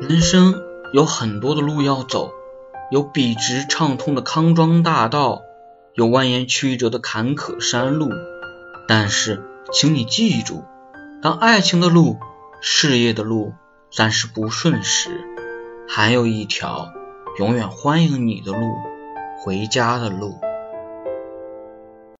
人生有很多的路要走有笔直畅通的康庄大道有蜿蜒曲折的坎坷山路。但是请你记住当爱情的路事业的路暂时不顺时还有一条永远欢迎你的路回家的路。